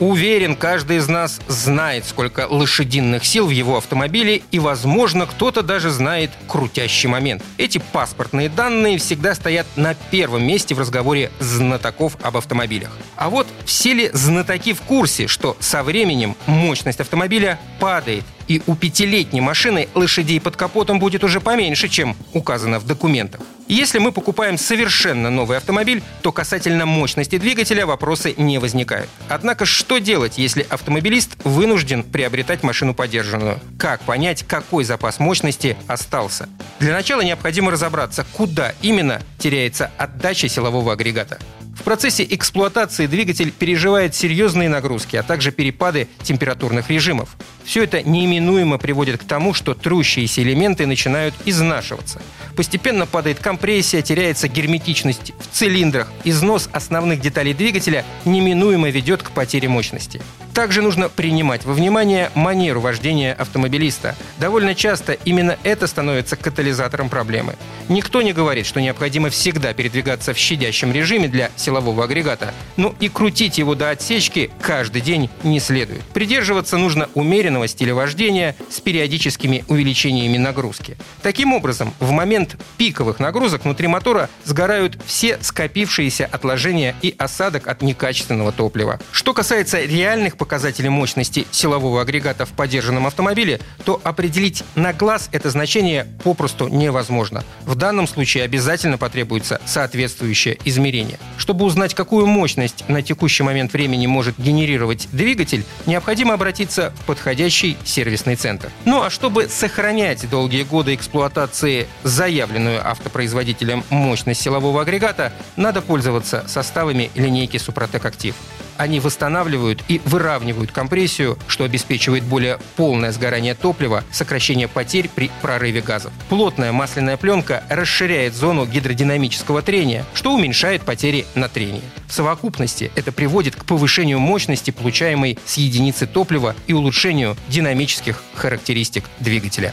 Уверен, каждый из нас знает, сколько лошадиных сил в его автомобиле, и, возможно, кто-то даже знает крутящий момент. Эти паспортные данные всегда стоят на первом месте в разговоре знатоков об автомобилях. А вот все ли знатоки в курсе, что со временем мощность автомобиля падает, и у пятилетней машины лошадей под капотом будет уже поменьше, чем указано в документах. Если мы покупаем совершенно новый автомобиль, то касательно мощности двигателя вопросы не возникают. Однако что делать, если автомобилист вынужден приобретать машину подержанную? Как понять, какой запас мощности остался? Для начала необходимо разобраться, куда именно теряется отдача силового агрегата. В процессе эксплуатации двигатель переживает серьезные нагрузки, а также перепады температурных режимов. Все это неименуемо приводит к тому, что трущиеся элементы начинают изнашиваться. Постепенно падает компрессия, теряется герметичность в цилиндрах, износ основных деталей двигателя неминуемо ведет к потере мощности. Также нужно принимать во внимание манеру вождения автомобилиста. Довольно часто именно это становится катализатором проблемы. Никто не говорит, что необходимо всегда передвигаться в щадящем режиме для силового агрегата, но и крутить его до отсечки каждый день не следует. Придерживаться нужно умеренного стиля вождения с периодическими увеличениями нагрузки. Таким образом, в момент пиковых нагрузок внутри мотора сгорают все скопившиеся отложения и осадок от некачественного топлива. Что касается реальных показатели мощности силового агрегата в поддержанном автомобиле, то определить на глаз это значение попросту невозможно. В данном случае обязательно потребуется соответствующее измерение. Чтобы узнать, какую мощность на текущий момент времени может генерировать двигатель, необходимо обратиться в подходящий сервисный центр. Ну а чтобы сохранять долгие годы эксплуатации заявленную автопроизводителем мощность силового агрегата, надо пользоваться составами линейки Супротек Актив. Они восстанавливают и выравнивают компрессию, что обеспечивает более полное сгорание топлива, сокращение потерь при прорыве газов. Плотная масляная пленка расширяет зону гидродинамического трения, что уменьшает потери на трении. В совокупности это приводит к повышению мощности, получаемой с единицы топлива и улучшению динамических характеристик двигателя.